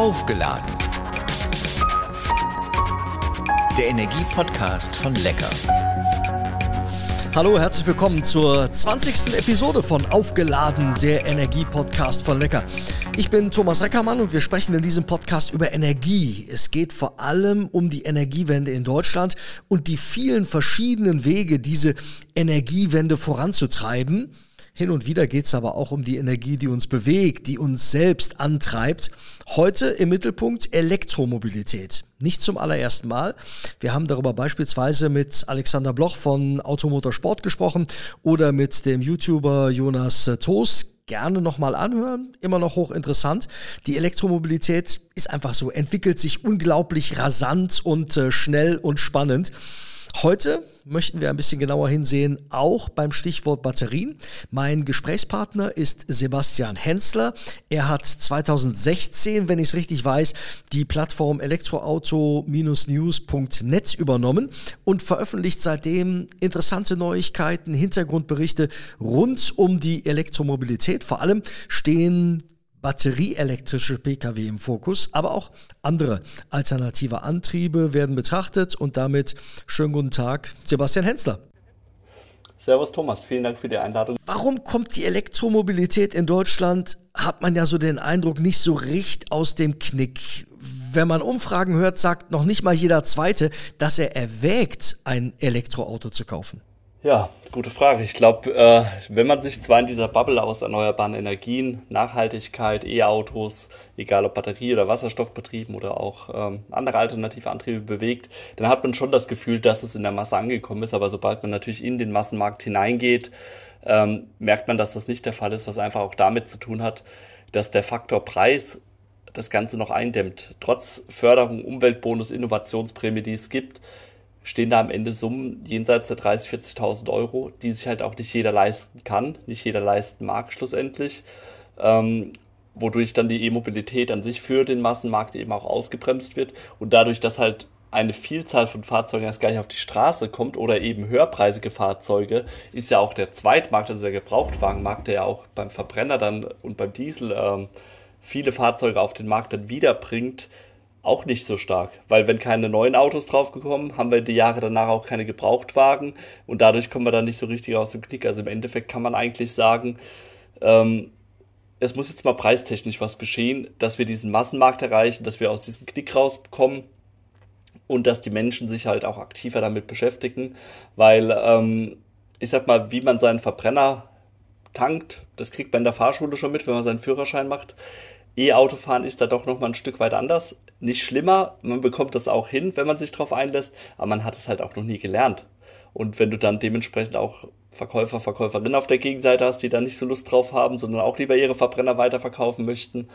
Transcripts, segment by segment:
Aufgeladen. Der Energiepodcast von Lecker. Hallo, herzlich willkommen zur 20. Episode von Aufgeladen, der Energie-Podcast von Lecker. Ich bin Thomas Reckermann und wir sprechen in diesem Podcast über Energie. Es geht vor allem um die Energiewende in Deutschland und die vielen verschiedenen Wege, diese Energiewende voranzutreiben. Hin und wieder geht es aber auch um die Energie, die uns bewegt, die uns selbst antreibt. Heute im Mittelpunkt Elektromobilität. Nicht zum allerersten Mal. Wir haben darüber beispielsweise mit Alexander Bloch von Automotorsport gesprochen oder mit dem YouTuber Jonas Toos gerne nochmal anhören. Immer noch hochinteressant. Die Elektromobilität ist einfach so, entwickelt sich unglaublich rasant und äh, schnell und spannend. Heute möchten wir ein bisschen genauer hinsehen, auch beim Stichwort Batterien. Mein Gesprächspartner ist Sebastian Hensler. Er hat 2016, wenn ich es richtig weiß, die Plattform elektroauto-news.net übernommen und veröffentlicht seitdem interessante Neuigkeiten, Hintergrundberichte rund um die Elektromobilität. Vor allem stehen batterieelektrische Pkw im Fokus, aber auch andere alternative Antriebe werden betrachtet und damit schönen guten Tag, Sebastian Hensler. Servus Thomas, vielen Dank für die Einladung. Warum kommt die Elektromobilität in Deutschland, hat man ja so den Eindruck, nicht so richtig aus dem Knick? Wenn man Umfragen hört, sagt noch nicht mal jeder Zweite, dass er erwägt, ein Elektroauto zu kaufen. Ja, gute Frage. Ich glaube, äh, wenn man sich zwar in dieser Bubble aus erneuerbaren Energien, Nachhaltigkeit, E-Autos, egal ob Batterie- oder Wasserstoffbetrieben oder auch ähm, andere alternative Antriebe bewegt, dann hat man schon das Gefühl, dass es in der Masse angekommen ist. Aber sobald man natürlich in den Massenmarkt hineingeht, ähm, merkt man, dass das nicht der Fall ist, was einfach auch damit zu tun hat, dass der Faktor Preis das Ganze noch eindämmt. Trotz Förderung, Umweltbonus, Innovationsprämie, die es gibt, stehen da am Ende Summen jenseits der 30.000, 40.000 Euro, die sich halt auch nicht jeder leisten kann, nicht jeder leisten mag schlussendlich, ähm, wodurch dann die E-Mobilität an sich für den Massenmarkt eben auch ausgebremst wird und dadurch, dass halt eine Vielzahl von Fahrzeugen erst gar nicht auf die Straße kommt oder eben höherpreisige Fahrzeuge, ist ja auch der Zweitmarkt, also der Gebrauchtwagenmarkt, der ja auch beim Verbrenner dann und beim Diesel ähm, viele Fahrzeuge auf den Markt dann wiederbringt, auch nicht so stark, weil wenn keine neuen Autos draufgekommen, haben wir die Jahre danach auch keine Gebrauchtwagen und dadurch kommen wir dann nicht so richtig aus dem Knick. Also im Endeffekt kann man eigentlich sagen, ähm, es muss jetzt mal preistechnisch was geschehen, dass wir diesen Massenmarkt erreichen, dass wir aus diesem Knick rauskommen und dass die Menschen sich halt auch aktiver damit beschäftigen, weil ähm, ich sag mal, wie man seinen Verbrenner tankt, das kriegt man in der Fahrschule schon mit, wenn man seinen Führerschein macht. E-Autofahren ist da doch noch mal ein Stück weit anders. Nicht schlimmer, man bekommt das auch hin, wenn man sich darauf einlässt, aber man hat es halt auch noch nie gelernt. Und wenn du dann dementsprechend auch Verkäufer, Verkäuferinnen auf der Gegenseite hast, die da nicht so Lust drauf haben, sondern auch lieber ihre Verbrenner weiterverkaufen möchten,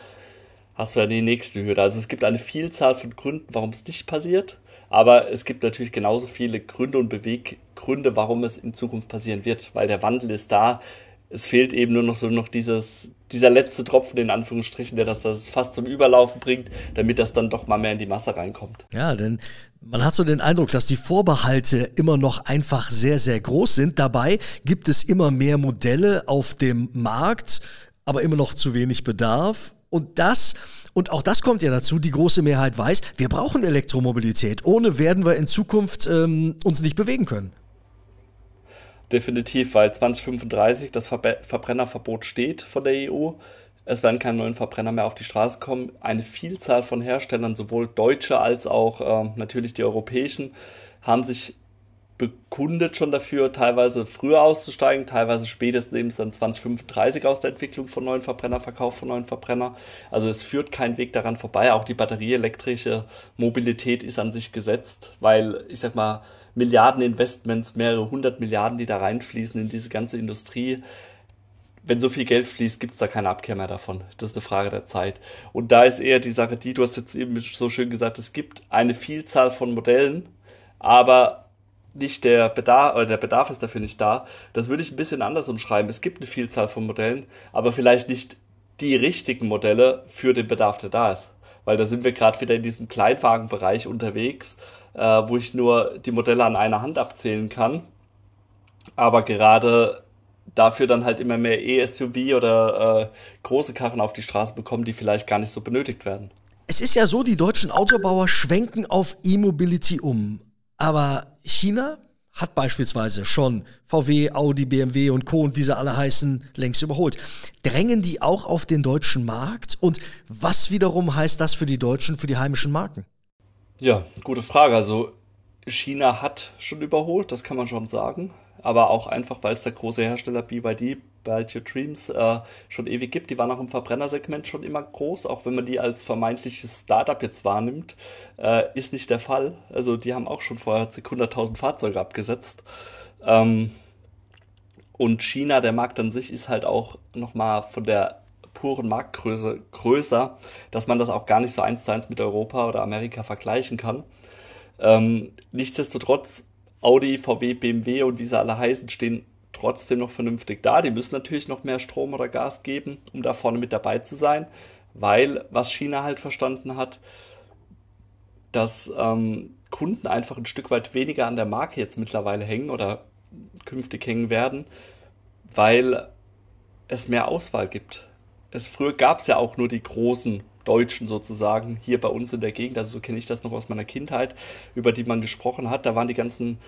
hast du ja die nächste Hürde. Also es gibt eine Vielzahl von Gründen, warum es nicht passiert, aber es gibt natürlich genauso viele Gründe und Beweggründe, warum es in Zukunft passieren wird, weil der Wandel ist da. Es fehlt eben nur noch so noch dieses, dieser letzte Tropfen in Anführungsstrichen, der das, das fast zum Überlaufen bringt, damit das dann doch mal mehr in die Masse reinkommt. Ja, denn man hat so den Eindruck, dass die Vorbehalte immer noch einfach sehr, sehr groß sind. Dabei gibt es immer mehr Modelle auf dem Markt, aber immer noch zu wenig Bedarf. Und das, und auch das kommt ja dazu, die große Mehrheit weiß, wir brauchen Elektromobilität. Ohne werden wir in Zukunft ähm, uns nicht bewegen können definitiv, weil 2035 das Ver Verbrennerverbot steht von der EU. Es werden keine neuen Verbrenner mehr auf die Straße kommen. Eine Vielzahl von Herstellern, sowohl deutsche als auch äh, natürlich die europäischen, haben sich bekundet schon dafür, teilweise früher auszusteigen, teilweise spätestens dann 2035 aus der Entwicklung von neuen Verbrenner, Verkauf von neuen Verbrenner. Also es führt kein Weg daran vorbei. Auch die batterieelektrische Mobilität ist an sich gesetzt, weil ich sag mal, Milliarden Investments, mehrere hundert Milliarden, die da reinfließen in diese ganze Industrie. Wenn so viel Geld fließt, gibt es da keine Abkehr mehr davon. Das ist eine Frage der Zeit. Und da ist eher die Sache, die du hast jetzt eben so schön gesagt, es gibt eine Vielzahl von Modellen, aber nicht der Bedarf, oder der Bedarf ist dafür nicht da. Das würde ich ein bisschen anders umschreiben. Es gibt eine Vielzahl von Modellen, aber vielleicht nicht die richtigen Modelle für den Bedarf, der da ist. Weil da sind wir gerade wieder in diesem Kleinwagenbereich unterwegs äh, wo ich nur die Modelle an einer Hand abzählen kann. Aber gerade dafür dann halt immer mehr E-SUV oder äh, große Karren auf die Straße bekommen, die vielleicht gar nicht so benötigt werden. Es ist ja so, die deutschen Autobauer schwenken auf E-Mobility um. Aber China hat beispielsweise schon VW, Audi, BMW und Co. und wie sie alle heißen, längst überholt. Drängen die auch auf den deutschen Markt? Und was wiederum heißt das für die Deutschen, für die heimischen Marken? Ja, gute Frage. Also China hat schon überholt, das kann man schon sagen. Aber auch einfach, weil es der große Hersteller BYD, Build Your Dreams, äh, schon ewig gibt. Die waren auch im Verbrennersegment schon immer groß, auch wenn man die als vermeintliches Startup jetzt wahrnimmt, äh, ist nicht der Fall. Also die haben auch schon vorher 100.000 Fahrzeuge abgesetzt. Ähm, und China, der Markt an sich, ist halt auch nochmal von der puren Marktgröße größer, dass man das auch gar nicht so eins zu eins mit Europa oder Amerika vergleichen kann. Ähm, nichtsdestotrotz, Audi, VW, BMW und wie sie alle heißen, stehen trotzdem noch vernünftig da. Die müssen natürlich noch mehr Strom oder Gas geben, um da vorne mit dabei zu sein, weil was China halt verstanden hat, dass ähm, Kunden einfach ein Stück weit weniger an der Marke jetzt mittlerweile hängen oder künftig hängen werden, weil es mehr Auswahl gibt. Es, früher gab es ja auch nur die großen Deutschen sozusagen hier bei uns in der Gegend, also so kenne ich das noch aus meiner Kindheit, über die man gesprochen hat. Da waren die ganzen,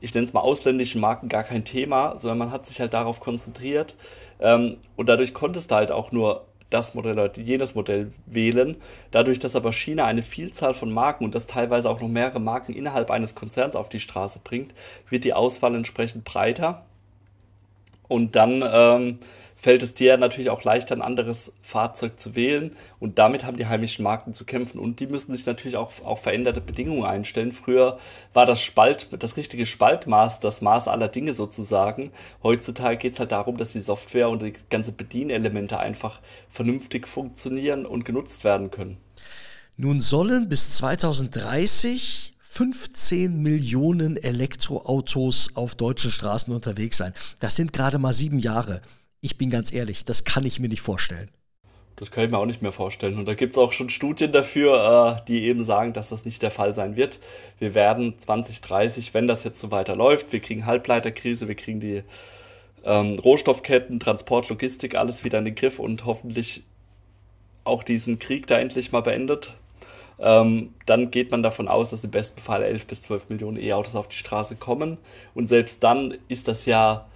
ich nenne es mal ausländischen Marken gar kein Thema, sondern man hat sich halt darauf konzentriert. Ähm, und dadurch konntest du halt auch nur das Modell oder jenes Modell wählen. Dadurch, dass aber China eine Vielzahl von Marken und das teilweise auch noch mehrere Marken innerhalb eines Konzerns auf die Straße bringt, wird die Auswahl entsprechend breiter. Und dann ähm, fällt es dir natürlich auch leichter, ein anderes Fahrzeug zu wählen. Und damit haben die heimischen Marken zu kämpfen. Und die müssen sich natürlich auch auf veränderte Bedingungen einstellen. Früher war das Spalt, das richtige Spaltmaß, das Maß aller Dinge sozusagen. Heutzutage geht es halt darum, dass die Software und die ganze Bedienelemente einfach vernünftig funktionieren und genutzt werden können. Nun sollen bis 2030 15 Millionen Elektroautos auf deutschen Straßen unterwegs sein. Das sind gerade mal sieben Jahre. Ich bin ganz ehrlich, das kann ich mir nicht vorstellen. Das kann ich mir auch nicht mehr vorstellen. Und da gibt es auch schon Studien dafür, äh, die eben sagen, dass das nicht der Fall sein wird. Wir werden 2030, wenn das jetzt so weiter läuft, wir kriegen Halbleiterkrise, wir kriegen die ähm, Rohstoffketten, Transport, Logistik, alles wieder in den Griff und hoffentlich auch diesen Krieg da endlich mal beendet. Ähm, dann geht man davon aus, dass im besten Fall 11 bis 12 Millionen E-Autos auf die Straße kommen. Und selbst dann ist das ja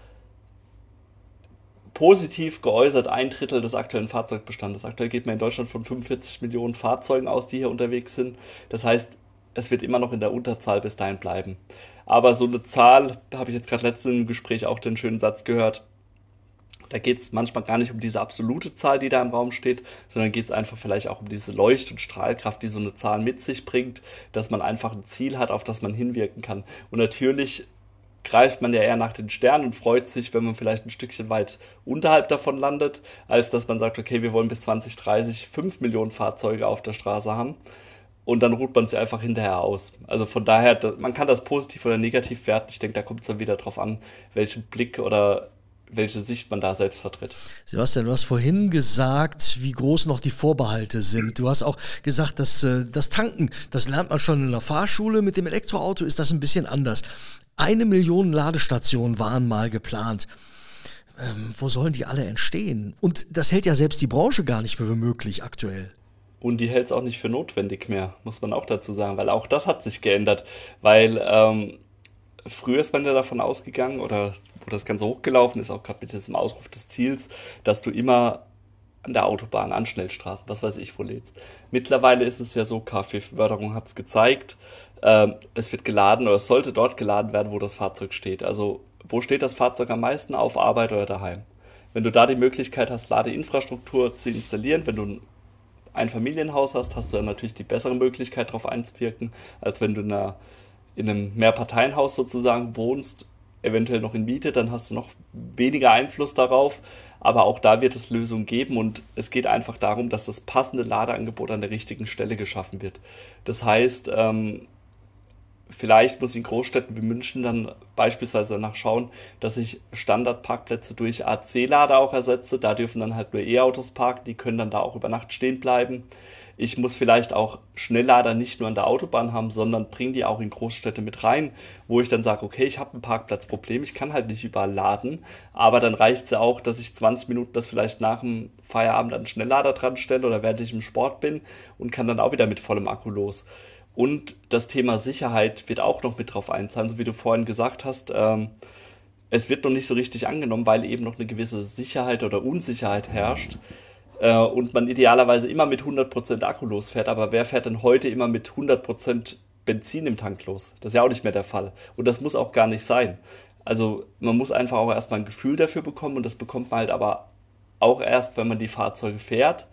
positiv geäußert ein Drittel des aktuellen Fahrzeugbestandes. Aktuell geht man in Deutschland von 45 Millionen Fahrzeugen aus, die hier unterwegs sind. Das heißt, es wird immer noch in der Unterzahl bis dahin bleiben. Aber so eine Zahl, da habe ich jetzt gerade letztens im Gespräch auch den schönen Satz gehört, da geht es manchmal gar nicht um diese absolute Zahl, die da im Raum steht, sondern geht es einfach vielleicht auch um diese Leucht- und Strahlkraft, die so eine Zahl mit sich bringt, dass man einfach ein Ziel hat, auf das man hinwirken kann. Und natürlich greift man ja eher nach den Sternen und freut sich, wenn man vielleicht ein Stückchen weit unterhalb davon landet, als dass man sagt, okay, wir wollen bis 2030 5 Millionen Fahrzeuge auf der Straße haben. Und dann ruht man sich einfach hinterher aus. Also von daher, man kann das positiv oder negativ werten. Ich denke, da kommt es dann wieder drauf an, welchen Blick oder welche Sicht man da selbst vertritt. Sebastian, du hast vorhin gesagt, wie groß noch die Vorbehalte sind. Du hast auch gesagt, dass äh, das Tanken, das lernt man schon in der Fahrschule. Mit dem Elektroauto ist das ein bisschen anders. Eine Million Ladestationen waren mal geplant. Ähm, wo sollen die alle entstehen? Und das hält ja selbst die Branche gar nicht mehr für möglich aktuell. Und die hält es auch nicht für notwendig mehr, muss man auch dazu sagen, weil auch das hat sich geändert. Weil ähm, früher ist man ja davon ausgegangen, oder wo das Ganze hochgelaufen ist, auch gerade mit diesem Ausruf des Ziels, dass du immer an der Autobahn, an Schnellstraßen, was weiß ich, wo lädst. Mittlerweile ist es ja so, KfW-Förderung hat es gezeigt, ähm, es wird geladen oder es sollte dort geladen werden, wo das Fahrzeug steht. Also wo steht das Fahrzeug am meisten? Auf Arbeit oder daheim. Wenn du da die Möglichkeit hast, Ladeinfrastruktur zu installieren, wenn du ein Familienhaus hast, hast du dann natürlich die bessere Möglichkeit, darauf einzuwirken, als wenn du in einem Mehrparteienhaus sozusagen wohnst, eventuell noch in Miete, dann hast du noch weniger Einfluss darauf. Aber auch da wird es Lösungen geben und es geht einfach darum, dass das passende Ladeangebot an der richtigen Stelle geschaffen wird. Das heißt, ähm, vielleicht muss ich in Großstädten wie München dann beispielsweise danach schauen, dass ich Standardparkplätze durch AC-Lader auch ersetze. Da dürfen dann halt nur E-Autos parken, die können dann da auch über Nacht stehen bleiben. Ich muss vielleicht auch Schnelllader nicht nur an der Autobahn haben, sondern bringe die auch in Großstädte mit rein, wo ich dann sage, okay, ich habe ein Parkplatzproblem, ich kann halt nicht überall laden, aber dann reicht es ja auch, dass ich 20 Minuten das vielleicht nach dem Feierabend an den Schnelllader dran stelle oder während ich im Sport bin und kann dann auch wieder mit vollem Akku los. Und das Thema Sicherheit wird auch noch mit drauf einzahlen, so wie du vorhin gesagt hast. Ähm, es wird noch nicht so richtig angenommen, weil eben noch eine gewisse Sicherheit oder Unsicherheit herrscht äh, und man idealerweise immer mit 100% Akku losfährt. Aber wer fährt denn heute immer mit 100% Benzin im Tank los? Das ist ja auch nicht mehr der Fall. Und das muss auch gar nicht sein. Also man muss einfach auch erstmal ein Gefühl dafür bekommen und das bekommt man halt aber auch erst, wenn man die Fahrzeuge fährt.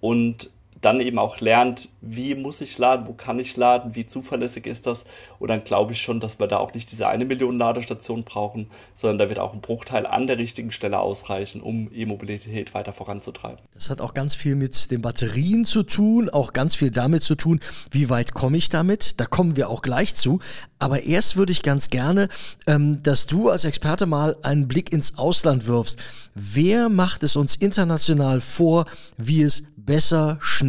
Und dann eben auch lernt, wie muss ich laden, wo kann ich laden, wie zuverlässig ist das. Und dann glaube ich schon, dass wir da auch nicht diese eine Million Ladestationen brauchen, sondern da wird auch ein Bruchteil an der richtigen Stelle ausreichen, um E-Mobilität weiter voranzutreiben. Das hat auch ganz viel mit den Batterien zu tun, auch ganz viel damit zu tun, wie weit komme ich damit. Da kommen wir auch gleich zu. Aber erst würde ich ganz gerne, ähm, dass du als Experte mal einen Blick ins Ausland wirfst. Wer macht es uns international vor, wie es besser, schneller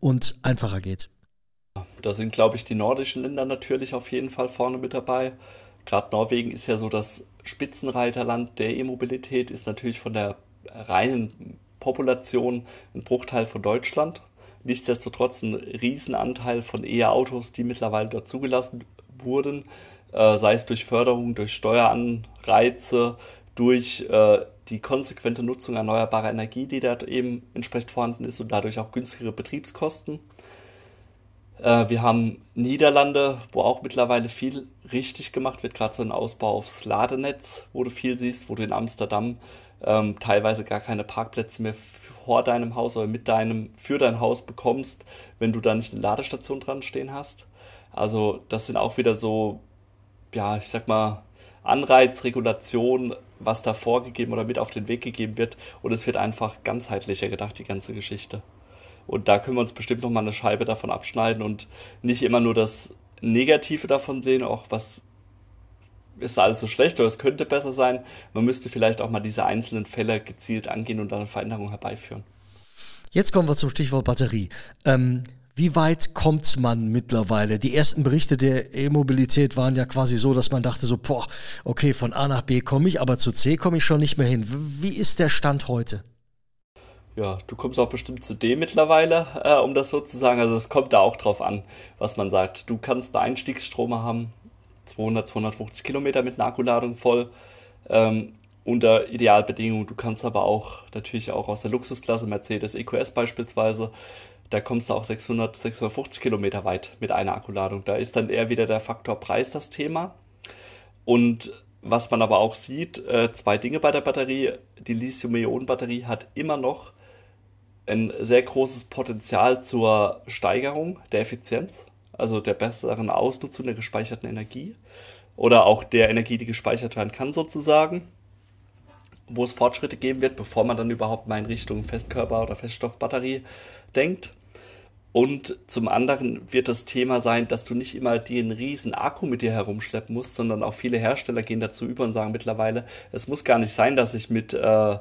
und einfacher geht? Da sind, glaube ich, die nordischen Länder natürlich auf jeden Fall vorne mit dabei. Gerade Norwegen ist ja so das Spitzenreiterland der E-Mobilität, ist natürlich von der reinen Population ein Bruchteil von Deutschland. Nichtsdestotrotz ein Riesenanteil von E-Autos, die mittlerweile dort zugelassen wurden, äh, sei es durch Förderung, durch Steueranreize, durch äh, die konsequente Nutzung erneuerbarer Energie, die dort eben entsprechend vorhanden ist und dadurch auch günstigere Betriebskosten. Äh, wir haben Niederlande, wo auch mittlerweile viel richtig gemacht wird, gerade so ein Ausbau aufs Ladenetz, wo du viel siehst, wo du in Amsterdam ähm, teilweise gar keine Parkplätze mehr vor deinem Haus oder mit deinem, für dein Haus bekommst, wenn du da nicht eine Ladestation dran stehen hast. Also das sind auch wieder so, ja, ich sag mal, Anreizregulation, was da vorgegeben oder mit auf den Weg gegeben wird. Und es wird einfach ganzheitlicher gedacht, die ganze Geschichte. Und da können wir uns bestimmt noch mal eine Scheibe davon abschneiden und nicht immer nur das Negative davon sehen, auch was ist da alles so schlecht oder es könnte besser sein. Man müsste vielleicht auch mal diese einzelnen Fälle gezielt angehen und dann eine Veränderung herbeiführen. Jetzt kommen wir zum Stichwort Batterie. Ähm, wie weit kommt man mittlerweile? Die ersten Berichte der E-Mobilität waren ja quasi so, dass man dachte so, boah, okay, von A nach B komme ich, aber zu C komme ich schon nicht mehr hin. Wie ist der Stand heute? Ja, du kommst auch bestimmt zu D mittlerweile, äh, um das so zu sagen. Also es kommt da auch drauf an, was man sagt. Du kannst einen Einstiegsstrom haben, 200, 250 Kilometer mit einer Akkuladung voll. Ähm, unter Idealbedingungen. Du kannst aber auch natürlich auch aus der Luxusklasse Mercedes EQS beispielsweise da kommst du auch 600, 650 Kilometer weit mit einer Akkuladung. Da ist dann eher wieder der Faktor Preis das Thema. Und was man aber auch sieht, äh, zwei Dinge bei der Batterie. Die Lithium-Ionen-Batterie hat immer noch ein sehr großes Potenzial zur Steigerung der Effizienz, also der besseren Ausnutzung der gespeicherten Energie oder auch der Energie, die gespeichert werden kann sozusagen, wo es Fortschritte geben wird, bevor man dann überhaupt mal in Richtung Festkörper- oder Feststoffbatterie denkt. Und zum anderen wird das Thema sein, dass du nicht immer den riesen Akku mit dir herumschleppen musst, sondern auch viele Hersteller gehen dazu über und sagen mittlerweile, es muss gar nicht sein, dass ich mit äh, einem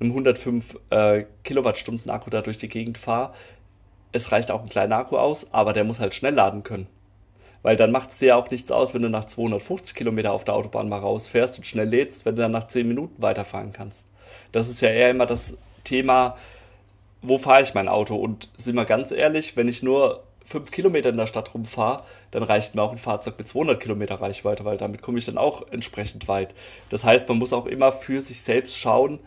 105 äh, Kilowattstunden Akku da durch die Gegend fahre. Es reicht auch ein kleiner Akku aus, aber der muss halt schnell laden können. Weil dann macht es dir auch nichts aus, wenn du nach 250 Kilometer auf der Autobahn mal rausfährst und schnell lädst, wenn du dann nach 10 Minuten weiterfahren kannst. Das ist ja eher immer das Thema, wo fahre ich mein Auto? Und sind wir ganz ehrlich, wenn ich nur fünf Kilometer in der Stadt rumfahre, dann reicht mir auch ein Fahrzeug mit 200 Kilometer Reichweite, weil damit komme ich dann auch entsprechend weit. Das heißt, man muss auch immer für sich selbst schauen,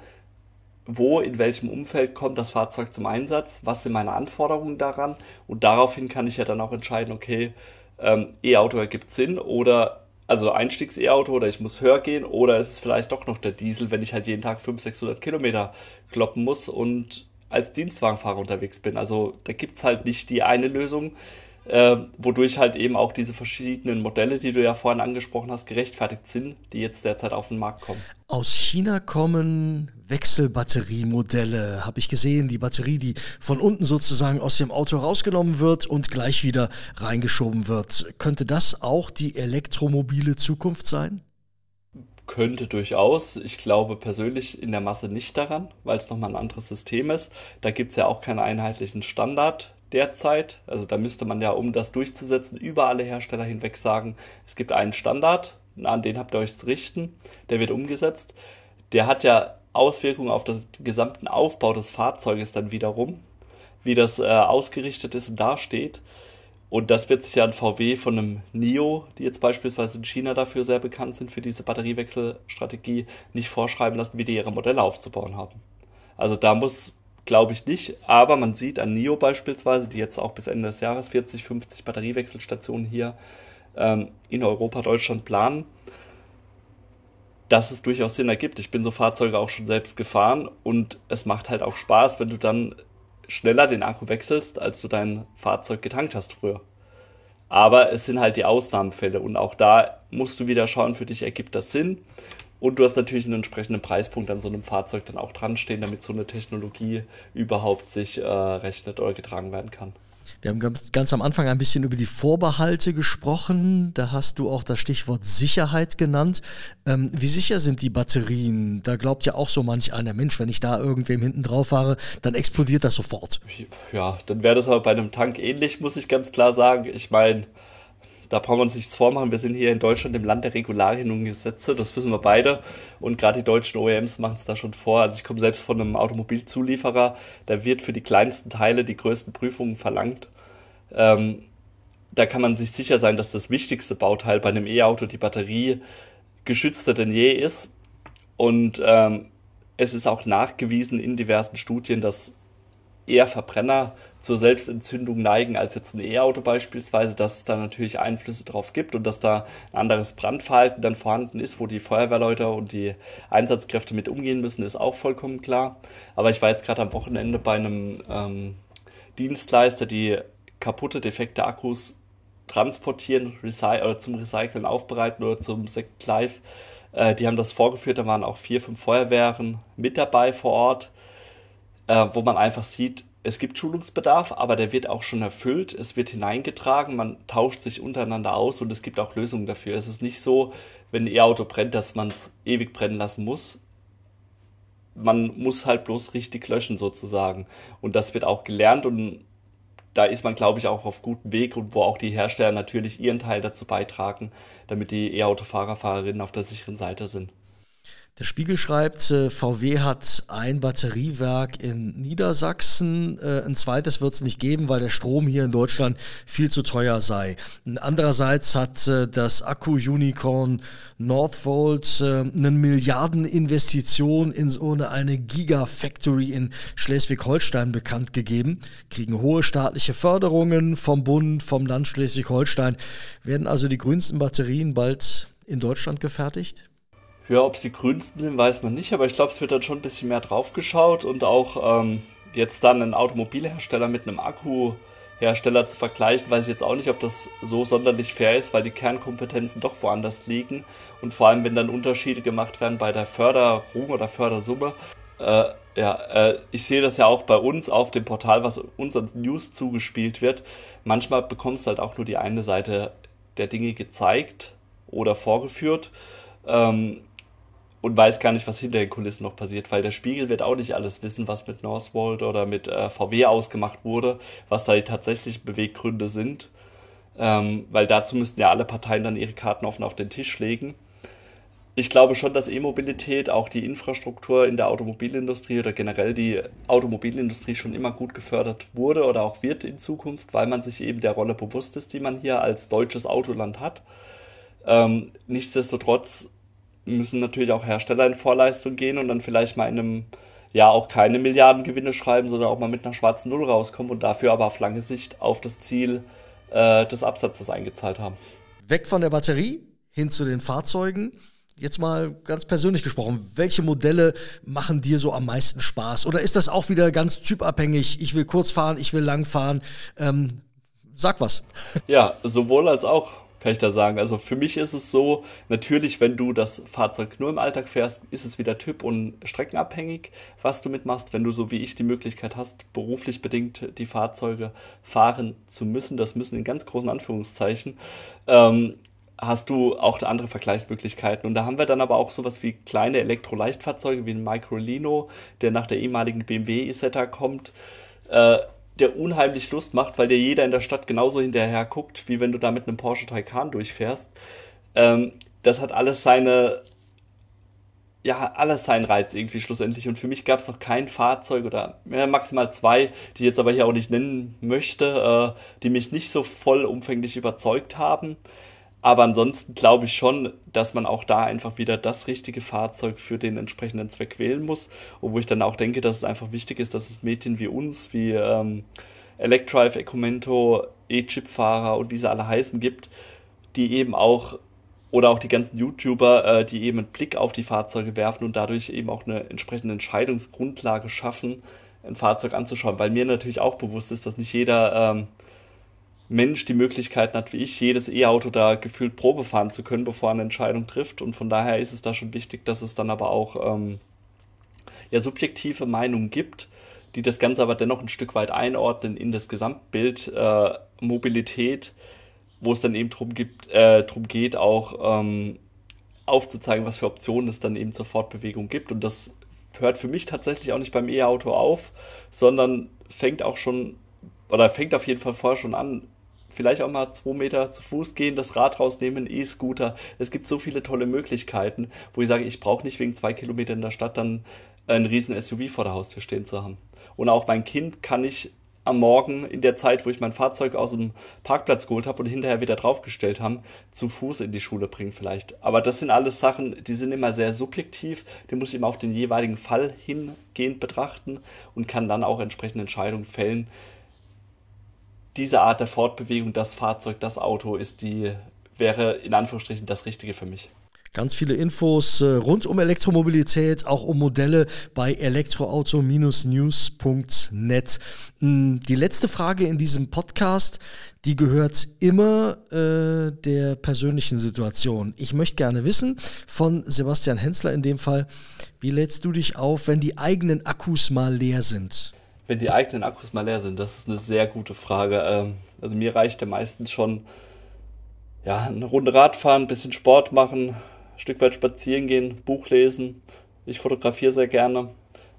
wo, in welchem Umfeld kommt das Fahrzeug zum Einsatz, was sind meine Anforderungen daran und daraufhin kann ich ja dann auch entscheiden, okay, ähm, E-Auto ergibt Sinn oder also Einstiegs-E-Auto oder ich muss höher gehen oder ist es vielleicht doch noch der Diesel, wenn ich halt jeden Tag 500, 600 Kilometer kloppen muss und als Dienstwagenfahrer unterwegs bin. Also da gibt's halt nicht die eine Lösung, äh, wodurch halt eben auch diese verschiedenen Modelle, die du ja vorhin angesprochen hast, gerechtfertigt sind, die jetzt derzeit auf den Markt kommen. Aus China kommen Wechselbatteriemodelle, habe ich gesehen, die Batterie, die von unten sozusagen aus dem Auto rausgenommen wird und gleich wieder reingeschoben wird. Könnte das auch die elektromobile Zukunft sein? Könnte durchaus. Ich glaube persönlich in der Masse nicht daran, weil es nochmal ein anderes System ist. Da gibt es ja auch keinen einheitlichen Standard derzeit. Also da müsste man ja, um das durchzusetzen, über alle Hersteller hinweg sagen, es gibt einen Standard, an den habt ihr euch zu richten, der wird umgesetzt. Der hat ja Auswirkungen auf den gesamten Aufbau des Fahrzeuges dann wiederum, wie das äh, ausgerichtet ist und dasteht. Und das wird sich ja ein VW von einem NIO, die jetzt beispielsweise in China dafür sehr bekannt sind, für diese Batteriewechselstrategie, nicht vorschreiben lassen, wie die ihre Modelle aufzubauen haben. Also da muss, glaube ich nicht, aber man sieht an NIO beispielsweise, die jetzt auch bis Ende des Jahres 40, 50 Batteriewechselstationen hier ähm, in Europa, Deutschland planen, dass es durchaus Sinn ergibt. Ich bin so Fahrzeuge auch schon selbst gefahren und es macht halt auch Spaß, wenn du dann schneller den Akku wechselst, als du dein Fahrzeug getankt hast früher. Aber es sind halt die Ausnahmefälle und auch da musst du wieder schauen, für dich ergibt das Sinn. Und du hast natürlich einen entsprechenden Preispunkt an so einem Fahrzeug dann auch dran stehen, damit so eine Technologie überhaupt sich äh, rechnet oder getragen werden kann. Wir haben ganz, am Anfang ein bisschen über die Vorbehalte gesprochen. Da hast du auch das Stichwort Sicherheit genannt. Ähm, wie sicher sind die Batterien? Da glaubt ja auch so manch einer Mensch, wenn ich da irgendwem hinten drauf fahre, dann explodiert das sofort. Ja, dann wäre das aber bei einem Tank ähnlich, muss ich ganz klar sagen. Ich meine, da brauchen wir uns nichts vormachen. Wir sind hier in Deutschland im Land der Regularien und Gesetze, das wissen wir beide. Und gerade die deutschen OEMs machen es da schon vor. Also ich komme selbst von einem Automobilzulieferer, da wird für die kleinsten Teile die größten Prüfungen verlangt. Ähm, da kann man sich sicher sein, dass das wichtigste Bauteil bei einem E-Auto die Batterie geschützter denn je ist. Und ähm, es ist auch nachgewiesen in diversen Studien, dass eher Verbrenner zur Selbstentzündung neigen als jetzt ein E-Auto beispielsweise, dass es da natürlich Einflüsse drauf gibt und dass da ein anderes Brandverhalten dann vorhanden ist, wo die Feuerwehrleute und die Einsatzkräfte mit umgehen müssen, ist auch vollkommen klar. Aber ich war jetzt gerade am Wochenende bei einem ähm, Dienstleister, die kaputte, defekte Akkus transportieren oder zum Recyceln aufbereiten oder zum Sekt Live. Äh, die haben das vorgeführt, da waren auch vier, fünf Feuerwehren mit dabei vor Ort äh, wo man einfach sieht, es gibt Schulungsbedarf, aber der wird auch schon erfüllt, es wird hineingetragen, man tauscht sich untereinander aus und es gibt auch Lösungen dafür. Es ist nicht so, wenn ein E-Auto brennt, dass man es ewig brennen lassen muss. Man muss halt bloß richtig löschen sozusagen. Und das wird auch gelernt und da ist man, glaube ich, auch auf gutem Weg und wo auch die Hersteller natürlich ihren Teil dazu beitragen, damit die E-Auto-Fahrer, Fahrerinnen auf der sicheren Seite sind. Der Spiegel schreibt, äh, VW hat ein Batteriewerk in Niedersachsen. Äh, ein zweites wird es nicht geben, weil der Strom hier in Deutschland viel zu teuer sei. Andererseits hat äh, das Akku-Unicorn Northvolt eine Milliardeninvestition in so eine Gigafactory in Schleswig-Holstein bekannt gegeben. Kriegen hohe staatliche Förderungen vom Bund, vom Land Schleswig-Holstein. Werden also die grünsten Batterien bald in Deutschland gefertigt? Ja, ob es die grünsten sind, weiß man nicht, aber ich glaube, es wird dann schon ein bisschen mehr drauf geschaut und auch ähm, jetzt dann einen Automobilhersteller mit einem Akkuhersteller zu vergleichen, weiß ich jetzt auch nicht, ob das so sonderlich fair ist, weil die Kernkompetenzen doch woanders liegen und vor allem, wenn dann Unterschiede gemacht werden bei der Förderung oder Fördersumme. Äh, ja, äh, ich sehe das ja auch bei uns auf dem Portal, was uns als News zugespielt wird. Manchmal bekommst du halt auch nur die eine Seite der Dinge gezeigt oder vorgeführt. Ähm, und weiß gar nicht, was hinter den Kulissen noch passiert, weil der Spiegel wird auch nicht alles wissen, was mit Northvolt oder mit äh, VW ausgemacht wurde, was da die tatsächlichen Beweggründe sind, ähm, weil dazu müssten ja alle Parteien dann ihre Karten offen auf den Tisch legen. Ich glaube schon, dass E-Mobilität, auch die Infrastruktur in der Automobilindustrie oder generell die Automobilindustrie schon immer gut gefördert wurde oder auch wird in Zukunft, weil man sich eben der Rolle bewusst ist, die man hier als deutsches Autoland hat. Ähm, nichtsdestotrotz müssen natürlich auch Hersteller in Vorleistung gehen und dann vielleicht mal in einem Jahr auch keine Milliardengewinne schreiben, sondern auch mal mit einer schwarzen Null rauskommen und dafür aber auf lange Sicht auf das Ziel äh, des Absatzes eingezahlt haben. Weg von der Batterie hin zu den Fahrzeugen. Jetzt mal ganz persönlich gesprochen, welche Modelle machen dir so am meisten Spaß? Oder ist das auch wieder ganz typabhängig? Ich will kurz fahren, ich will lang fahren. Ähm, Sag was. Ja, sowohl als auch kann ich da sagen. Also für mich ist es so, natürlich, wenn du das Fahrzeug nur im Alltag fährst, ist es wieder typ- und streckenabhängig, was du mitmachst. Wenn du so wie ich die Möglichkeit hast, beruflich bedingt die Fahrzeuge fahren zu müssen, das müssen in ganz großen Anführungszeichen, ähm, hast du auch andere Vergleichsmöglichkeiten. Und da haben wir dann aber auch sowas wie kleine Elektroleichtfahrzeuge wie ein Microlino, der nach der ehemaligen BMW Isetta kommt. Äh, der unheimlich Lust macht, weil dir jeder in der Stadt genauso hinterher guckt, wie wenn du da mit einem Porsche Taycan durchfährst. Ähm, das hat alles seine, ja, alles seinen Reiz irgendwie schlussendlich. Und für mich gab es noch kein Fahrzeug oder ja, maximal zwei, die ich jetzt aber hier auch nicht nennen möchte, äh, die mich nicht so vollumfänglich überzeugt haben. Aber ansonsten glaube ich schon, dass man auch da einfach wieder das richtige Fahrzeug für den entsprechenden Zweck wählen muss. Wo ich dann auch denke, dass es einfach wichtig ist, dass es Mädchen wie uns, wie ähm, Electrive, Ecomento, E-Chip-Fahrer und wie sie alle heißen gibt, die eben auch oder auch die ganzen YouTuber, äh, die eben einen Blick auf die Fahrzeuge werfen und dadurch eben auch eine entsprechende Entscheidungsgrundlage schaffen, ein Fahrzeug anzuschauen. Weil mir natürlich auch bewusst ist, dass nicht jeder ähm, Mensch die Möglichkeiten hat, wie ich, jedes E-Auto da gefühlt Probe fahren zu können, bevor er eine Entscheidung trifft. Und von daher ist es da schon wichtig, dass es dann aber auch ähm, ja, subjektive Meinungen gibt, die das Ganze aber dennoch ein Stück weit einordnen in das Gesamtbild äh, Mobilität, wo es dann eben drum, gibt, äh, drum geht, auch ähm, aufzuzeigen, was für Optionen es dann eben zur Fortbewegung gibt. Und das hört für mich tatsächlich auch nicht beim E-Auto auf, sondern fängt auch schon oder fängt auf jeden Fall vorher schon an, vielleicht auch mal zwei Meter zu Fuß gehen, das Rad rausnehmen, E-Scooter. Es gibt so viele tolle Möglichkeiten, wo ich sage, ich brauche nicht wegen zwei Kilometern in der Stadt dann ein riesen SUV vor der Haustür stehen zu haben. Und auch mein Kind kann ich am Morgen in der Zeit, wo ich mein Fahrzeug aus dem Parkplatz geholt habe und hinterher wieder draufgestellt haben, zu Fuß in die Schule bringen vielleicht. Aber das sind alles Sachen, die sind immer sehr subjektiv. Die muss ich immer auf den jeweiligen Fall hingehend betrachten und kann dann auch entsprechende Entscheidungen fällen, diese Art der Fortbewegung, das Fahrzeug, das Auto ist die, wäre in Anführungsstrichen das Richtige für mich. Ganz viele Infos äh, rund um Elektromobilität, auch um Modelle bei elektroauto-news.net. Hm, die letzte Frage in diesem Podcast, die gehört immer äh, der persönlichen Situation. Ich möchte gerne wissen von Sebastian Hensler in dem Fall, wie lädst du dich auf, wenn die eigenen Akkus mal leer sind? Wenn die eigenen Akkus mal leer sind? Das ist eine sehr gute Frage. Ähm, also mir reicht ja meistens schon ja, eine Runde Radfahren, ein bisschen Sport machen, ein Stück weit spazieren gehen, Buch lesen. Ich fotografiere sehr gerne.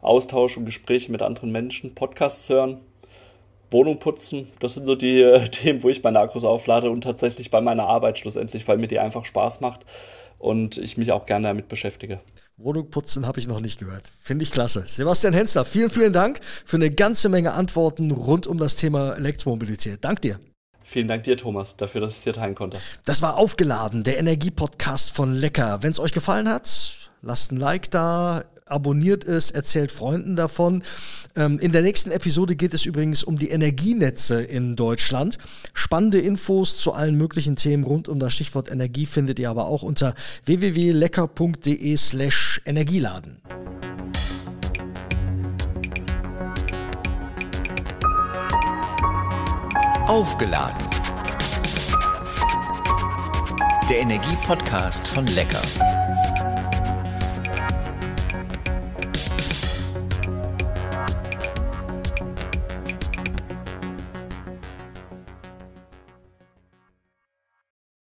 Austausch und Gespräche mit anderen Menschen, Podcasts hören, Wohnung putzen. Das sind so die äh, Themen, wo ich meine Akkus auflade und tatsächlich bei meiner Arbeit schlussendlich, weil mir die einfach Spaß macht und ich mich auch gerne damit beschäftige. Wohnung putzen habe ich noch nicht gehört. Finde ich klasse. Sebastian Hensler, vielen, vielen Dank für eine ganze Menge Antworten rund um das Thema Elektromobilität. Dank dir. Vielen Dank dir, Thomas, dafür, dass ich dir teilen konnte. Das war aufgeladen, der Energiepodcast von Lecker. Wenn es euch gefallen hat, lasst ein Like da, abonniert es, erzählt Freunden davon. Ähm, in der nächsten Episode geht es übrigens um die Energienetze in Deutschland. Spannende Infos zu allen möglichen Themen rund um das Stichwort Energie findet ihr aber auch unter www.lecker.de slash Energieladen. Aufgeladen. Der Energiepodcast von Lecker.